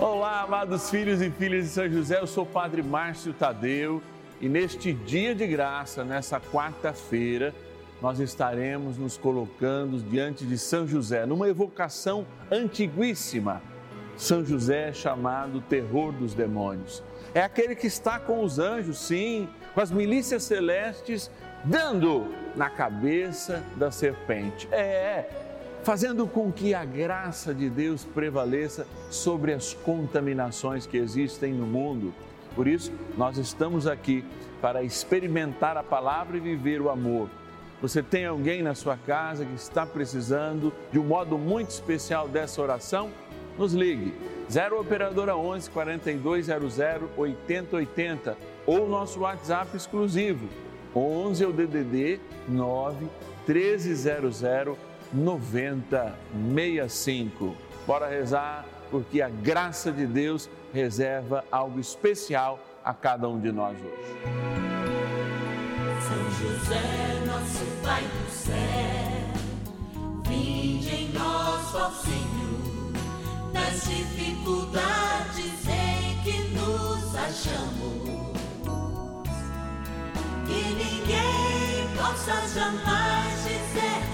Olá, amados filhos e filhas de São José, eu sou o Padre Márcio Tadeu e neste dia de graça, nessa quarta-feira, nós estaremos nos colocando diante de São José, numa evocação antiguíssima. São José é chamado terror dos demônios. É aquele que está com os anjos, sim, com as milícias celestes, dando na cabeça da serpente. É, fazendo com que a graça de Deus prevaleça sobre as contaminações que existem no mundo. Por isso, nós estamos aqui para experimentar a palavra e viver o amor. Você tem alguém na sua casa que está precisando de um modo muito especial dessa oração? Nos ligue 0 operadora 11 4200 8080 ou nosso WhatsApp exclusivo 11 é o DDD 9 1300 9065. Bora rezar, porque a graça de Deus reserva algo especial a cada um de nós hoje. São José, nosso Pai do céu, vinde em nós, ó Senhor, nas dificuldades em que nos achamos. Que ninguém possa jamais dizer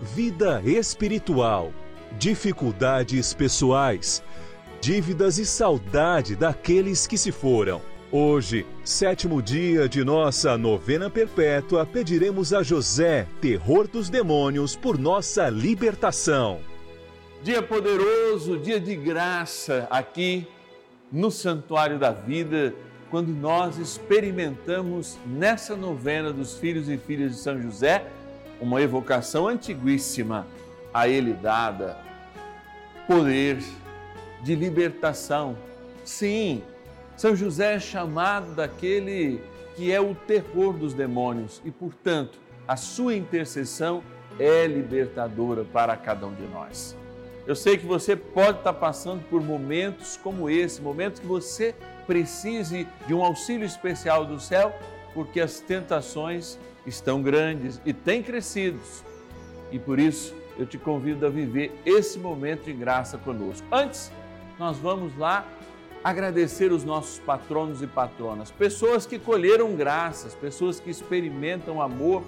vida espiritual, dificuldades pessoais, dívidas e saudade daqueles que se foram. Hoje, sétimo dia de nossa novena perpétua, pediremos a José, terror dos demônios, por nossa libertação. Dia poderoso, dia de graça aqui no Santuário da Vida, quando nós experimentamos nessa novena dos filhos e filhas de São José uma evocação antiguíssima a ele dada, poder de libertação. Sim, São José é chamado daquele que é o terror dos demônios e, portanto, a sua intercessão é libertadora para cada um de nós. Eu sei que você pode estar passando por momentos como esse, momentos que você precise de um auxílio especial do céu, porque as tentações estão grandes e têm crescido. E por isso eu te convido a viver esse momento de graça conosco. Antes, nós vamos lá agradecer os nossos patronos e patronas, pessoas que colheram graças, pessoas que experimentam amor,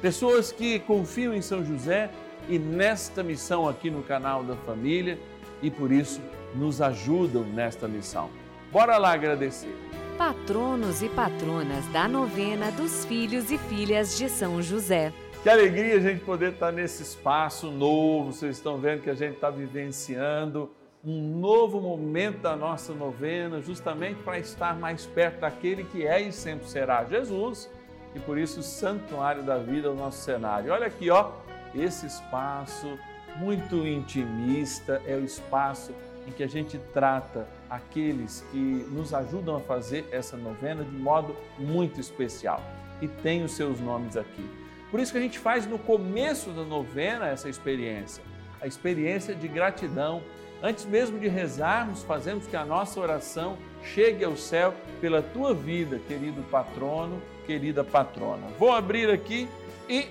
pessoas que confiam em São José e nesta missão aqui no canal da família e por isso nos ajudam nesta missão. Bora lá agradecer patronos e patronas da novena dos filhos e filhas de São José. Que alegria a gente poder estar nesse espaço novo. Vocês estão vendo que a gente está vivenciando um novo momento da nossa novena, justamente para estar mais perto daquele que é e sempre será Jesus. E por isso o Santuário da Vida é o nosso cenário. Olha aqui, ó, esse espaço muito intimista é o espaço em que a gente trata aqueles que nos ajudam a fazer essa novena de modo muito especial. E tem os seus nomes aqui. Por isso que a gente faz no começo da novena essa experiência, a experiência de gratidão. Antes mesmo de rezarmos, fazemos que a nossa oração chegue ao céu pela tua vida, querido patrono, querida patrona. Vou abrir aqui e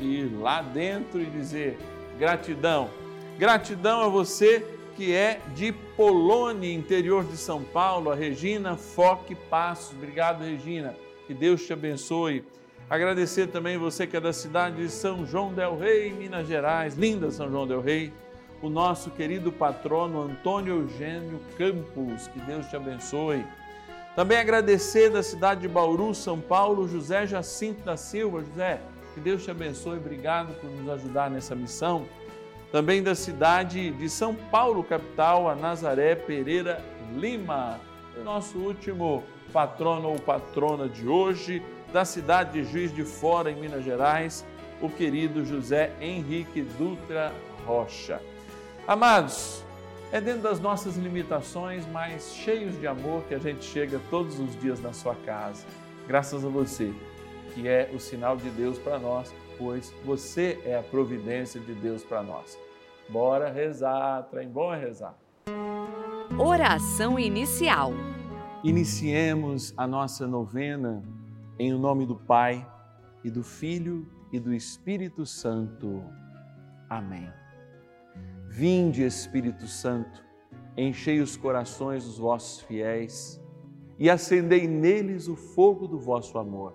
ir lá dentro e dizer gratidão. Gratidão a você que é de Polônia, interior de São Paulo, a Regina Foque Passos. Obrigado, Regina. Que Deus te abençoe. Agradecer também você que é da cidade de São João del Rei, Minas Gerais. Linda São João del Rei. o nosso querido patrono Antônio Eugênio Campos, que Deus te abençoe. Também agradecer da cidade de Bauru, São Paulo, José Jacinto da Silva. José, que Deus te abençoe, obrigado por nos ajudar nessa missão. Também da cidade de São Paulo, capital, a Nazaré Pereira Lima, nosso último patrono ou patrona de hoje, da cidade de Juiz de Fora, em Minas Gerais, o querido José Henrique Dutra Rocha. Amados, é dentro das nossas limitações, mas cheios de amor, que a gente chega todos os dias na sua casa. Graças a você, que é o sinal de Deus para nós, pois você é a providência de Deus para nós. Bora rezar, trem bom é rezar. Oração inicial. Iniciemos a nossa novena em o nome do Pai e do Filho e do Espírito Santo. Amém. Vinde, Espírito Santo, enchei os corações dos vossos fiéis e acendei neles o fogo do vosso amor.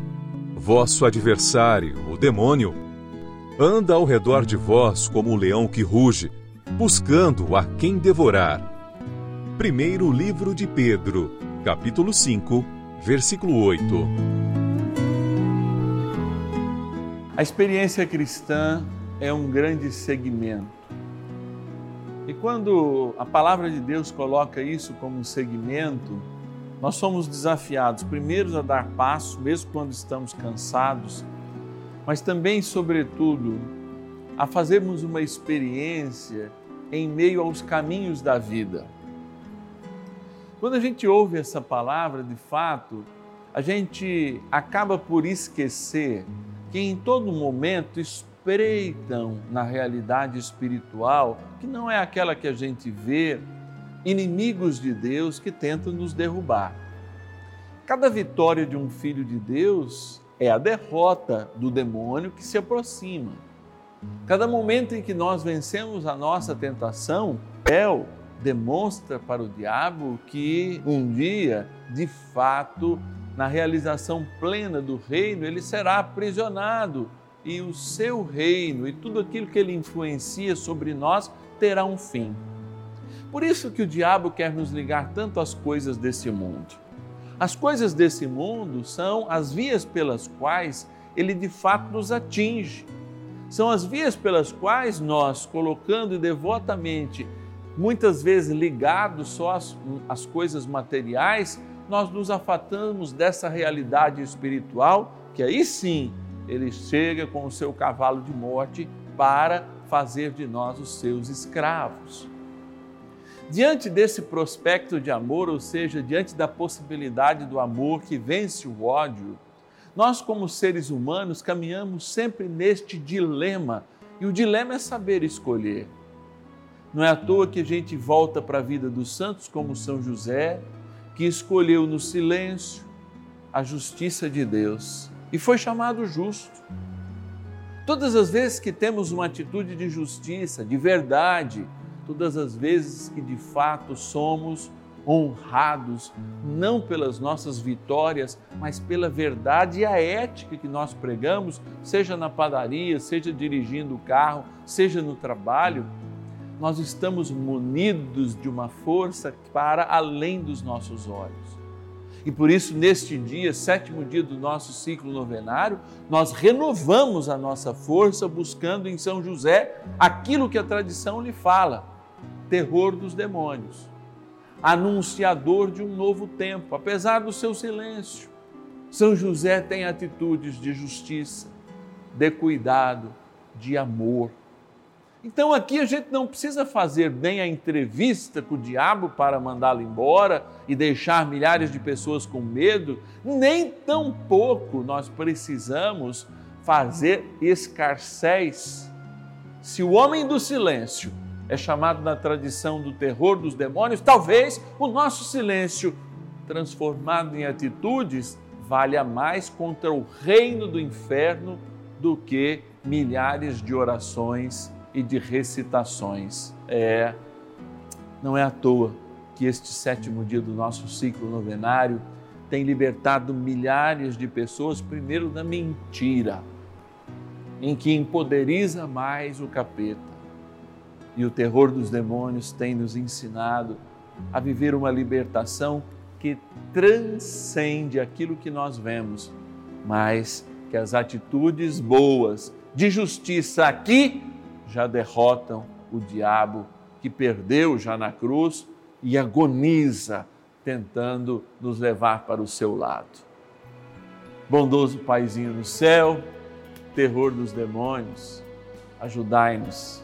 Vosso adversário, o demônio, anda ao redor de vós como um leão que ruge, buscando a quem devorar. Primeiro livro de Pedro, capítulo 5, versículo 8. A experiência cristã é um grande segmento. E quando a palavra de Deus coloca isso como um segmento, nós somos desafiados, primeiro, a dar passo, mesmo quando estamos cansados, mas também, sobretudo, a fazermos uma experiência em meio aos caminhos da vida. Quando a gente ouve essa palavra, de fato, a gente acaba por esquecer que em todo momento espreitam na realidade espiritual, que não é aquela que a gente vê, inimigos de Deus que tentam nos derrubar. Cada vitória de um filho de Deus é a derrota do demônio que se aproxima. Cada momento em que nós vencemos a nossa tentação, El demonstra para o diabo que um dia, de fato, na realização plena do reino, ele será aprisionado e o seu reino e tudo aquilo que ele influencia sobre nós terá um fim. Por isso que o diabo quer nos ligar tanto às coisas desse mundo. As coisas desse mundo são as vias pelas quais ele de fato nos atinge. São as vias pelas quais nós, colocando devotamente, muitas vezes ligados só às, às coisas materiais, nós nos afatamos dessa realidade espiritual, que aí sim ele chega com o seu cavalo de morte para fazer de nós os seus escravos. Diante desse prospecto de amor, ou seja, diante da possibilidade do amor que vence o ódio, nós, como seres humanos, caminhamos sempre neste dilema, e o dilema é saber escolher. Não é à toa que a gente volta para a vida dos santos, como São José, que escolheu no silêncio a justiça de Deus e foi chamado justo. Todas as vezes que temos uma atitude de justiça, de verdade, todas as vezes que de fato somos honrados, não pelas nossas vitórias, mas pela verdade e a ética que nós pregamos, seja na padaria, seja dirigindo o carro, seja no trabalho, nós estamos munidos de uma força para além dos nossos olhos. E por isso, neste dia, sétimo dia do nosso ciclo novenário, nós renovamos a nossa força buscando em São José aquilo que a tradição lhe fala: terror dos demônios, anunciador de um novo tempo, apesar do seu silêncio. São José tem atitudes de justiça, de cuidado, de amor então aqui a gente não precisa fazer bem a entrevista com o diabo para mandá-lo embora e deixar milhares de pessoas com medo, nem tampouco nós precisamos fazer escarcéis. Se o homem do silêncio é chamado na tradição do terror dos demônios, talvez o nosso silêncio, transformado em atitudes, valha mais contra o reino do inferno do que milhares de orações e de recitações. É, não é à toa que este sétimo dia do nosso ciclo novenário tem libertado milhares de pessoas, primeiro da mentira, em que empoderiza mais o capeta. E o terror dos demônios tem nos ensinado a viver uma libertação que transcende aquilo que nós vemos, mas que as atitudes boas de justiça aqui já derrotam o diabo que perdeu já na cruz e agoniza tentando nos levar para o seu lado. Bondoso Paizinho no céu, terror dos demônios, ajudai-nos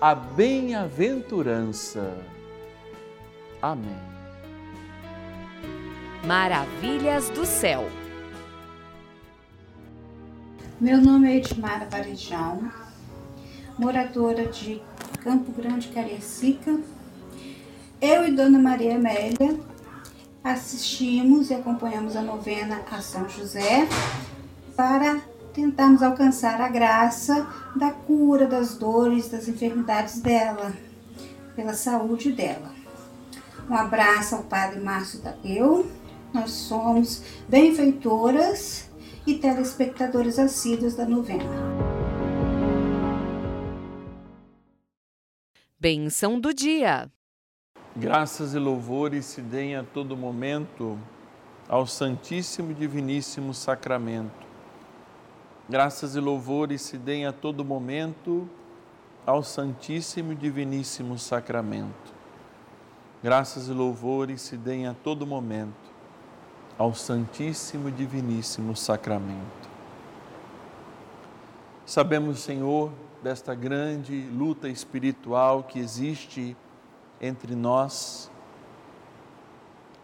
a bem-aventurança. Amém. Maravilhas do céu. Meu nome é Edmara Varejão moradora de Campo Grande, Cariacica. Eu e Dona Maria Amélia assistimos e acompanhamos a novena a São José para tentarmos alcançar a graça da cura das dores, das enfermidades dela, pela saúde dela. Um abraço ao Padre Márcio Tadeu. Nós somos benfeitoras e telespectadores assíduos da novena. Benção do dia. Graças e louvores se deem a todo momento ao Santíssimo e Diviníssimo Sacramento. Graças e louvores se deem a todo momento ao Santíssimo e Diviníssimo Sacramento. Graças e louvores se deem a todo momento ao Santíssimo e Diviníssimo Sacramento. Sabemos, Senhor, desta grande luta espiritual que existe entre nós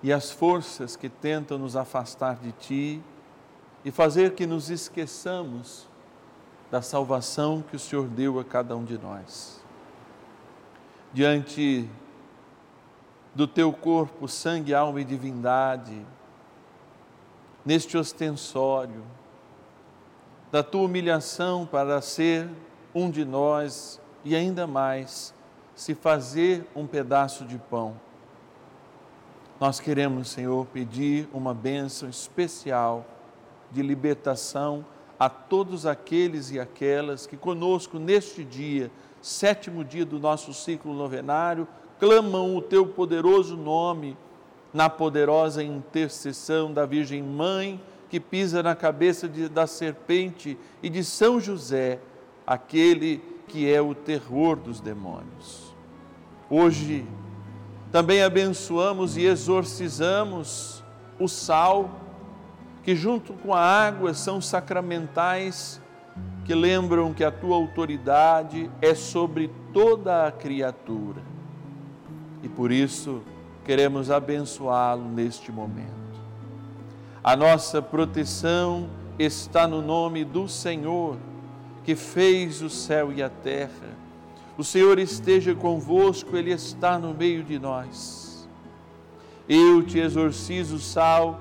e as forças que tentam nos afastar de Ti e fazer que nos esqueçamos da salvação que o Senhor deu a cada um de nós. Diante do teu corpo, sangue, alma e divindade, neste ostensório, da tua humilhação para ser um de nós e ainda mais se fazer um pedaço de pão. Nós queremos, Senhor, pedir uma bênção especial de libertação a todos aqueles e aquelas que conosco neste dia, sétimo dia do nosso ciclo novenário, clamam o teu poderoso nome na poderosa intercessão da Virgem Mãe que pisa na cabeça de, da serpente e de São José, aquele que é o terror dos demônios. Hoje também abençoamos e exorcizamos o sal, que junto com a água são sacramentais, que lembram que a tua autoridade é sobre toda a criatura e por isso queremos abençoá-lo neste momento. A nossa proteção está no nome do Senhor, que fez o céu e a terra. O Senhor esteja convosco, Ele está no meio de nós. Eu te exorcizo, Sal,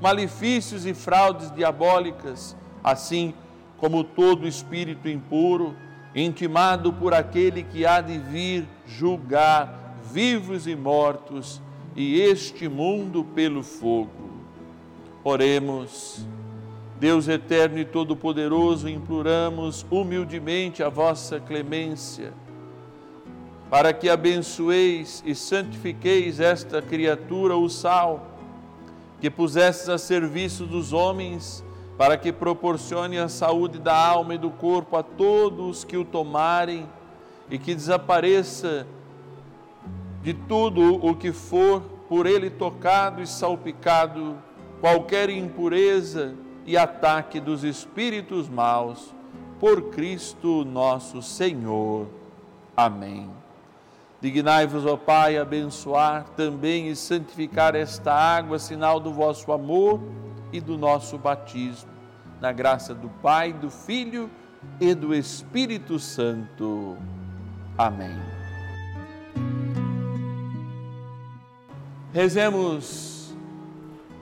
malefícios e fraudes diabólicas, assim como todo espírito impuro intimado por aquele que há de vir julgar vivos e mortos e este mundo pelo fogo. Oremos. Deus eterno e todo-poderoso, imploramos humildemente a vossa clemência, para que abençoeis e santifiqueis esta criatura, o sal, que pusestes a serviço dos homens para que proporcione a saúde da alma e do corpo a todos que o tomarem e que desapareça de tudo o que for por ele tocado e salpicado, qualquer impureza e ataque dos espíritos maus, por Cristo nosso Senhor. Amém. Dignai-vos, ó Pai, abençoar também e santificar esta água, sinal do vosso amor e do nosso batismo na graça do Pai, do Filho e do Espírito Santo. Amém. Rezemos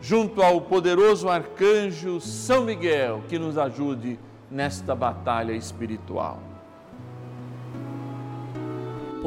junto ao poderoso arcanjo São Miguel que nos ajude nesta batalha espiritual.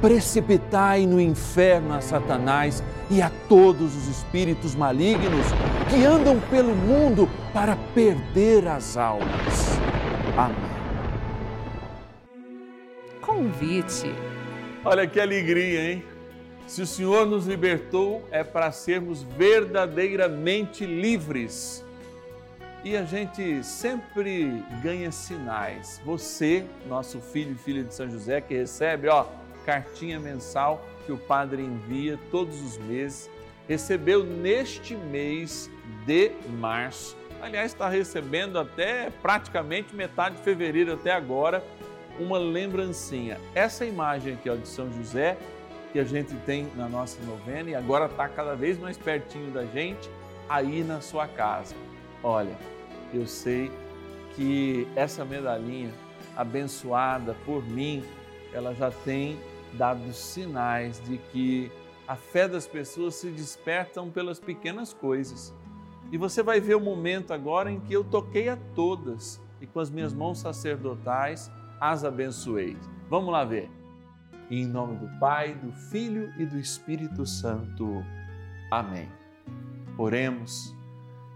precipitai no inferno a Satanás e a todos os espíritos malignos que andam pelo mundo para perder as almas. Amém convite. Olha que alegria, hein? Se o Senhor nos libertou, é para sermos verdadeiramente livres. E a gente sempre ganha sinais. Você, nosso filho e filha de São José, que recebe, ó, cartinha mensal que o padre envia todos os meses, recebeu neste mês de março. Aliás, está recebendo até praticamente metade de fevereiro até agora uma lembrancinha. Essa imagem aqui ó, de São José que a gente tem na nossa novena e agora está cada vez mais pertinho da gente aí na sua casa. Olha, eu sei que essa medalhinha abençoada por mim, ela já tem dado sinais de que a fé das pessoas se despertam pelas pequenas coisas. E você vai ver o momento agora em que eu toquei a todas e com as minhas mãos sacerdotais as abençoei. Vamos lá ver. Em nome do Pai, do Filho e do Espírito Santo. Amém. Oremos.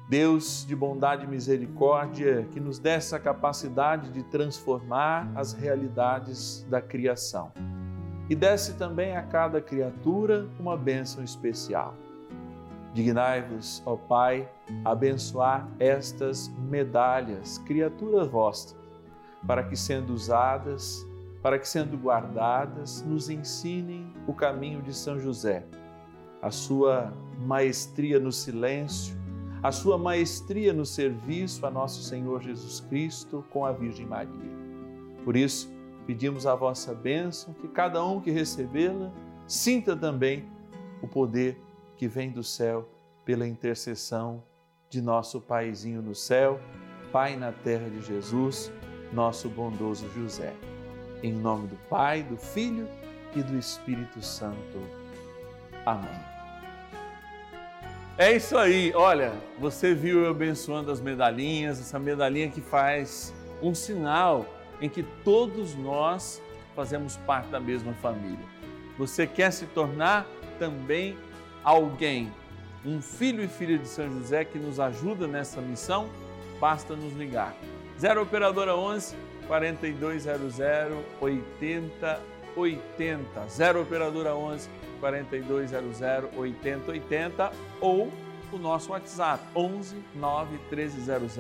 Deus de bondade e misericórdia, que nos dê essa capacidade de transformar as realidades da criação. E desce também a cada criatura uma bênção especial. Dignai-vos, ó Pai, abençoar estas medalhas, criaturas vossas, para que, sendo usadas, para que, sendo guardadas, nos ensinem o caminho de São José, a sua maestria no silêncio, a sua maestria no serviço a nosso Senhor Jesus Cristo com a Virgem Maria. Por isso, pedimos a vossa bênção, que cada um que recebê-la sinta também o poder que vem do céu pela intercessão de nosso Paizinho no céu, Pai na terra de Jesus, nosso bondoso José. Em nome do Pai, do Filho e do Espírito Santo. Amém. É isso aí, olha, você viu eu abençoando as medalhinhas, essa medalhinha que faz um sinal em que todos nós fazemos parte da mesma família. Você quer se tornar também alguém, um filho e filha de São José que nos ajuda nessa missão? Basta nos ligar. 0 Operadora 11 4200 8080. 0 Operadora 11 4200 8080 ou o nosso WhatsApp 11 9 1300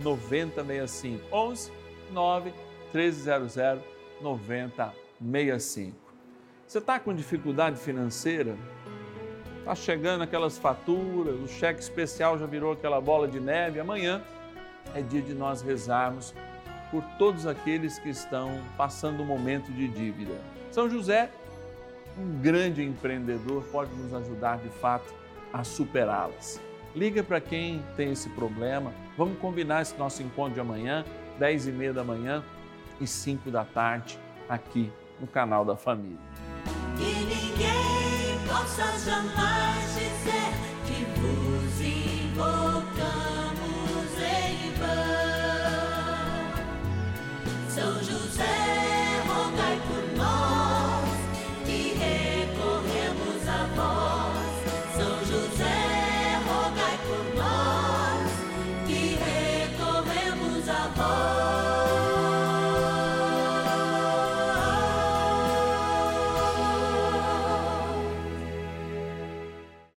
9065 11 9 1300 9065. Você está com dificuldade financeira? Está chegando aquelas faturas, o cheque especial já virou aquela bola de neve. Amanhã é dia de nós rezarmos por todos aqueles que estão passando um momento de dívida. São José um grande empreendedor pode nos ajudar de fato a superá-las. Liga para quem tem esse problema. Vamos combinar esse nosso encontro de amanhã, 10 e meia da manhã e 5 da tarde, aqui no canal da família. Que ninguém possa jamais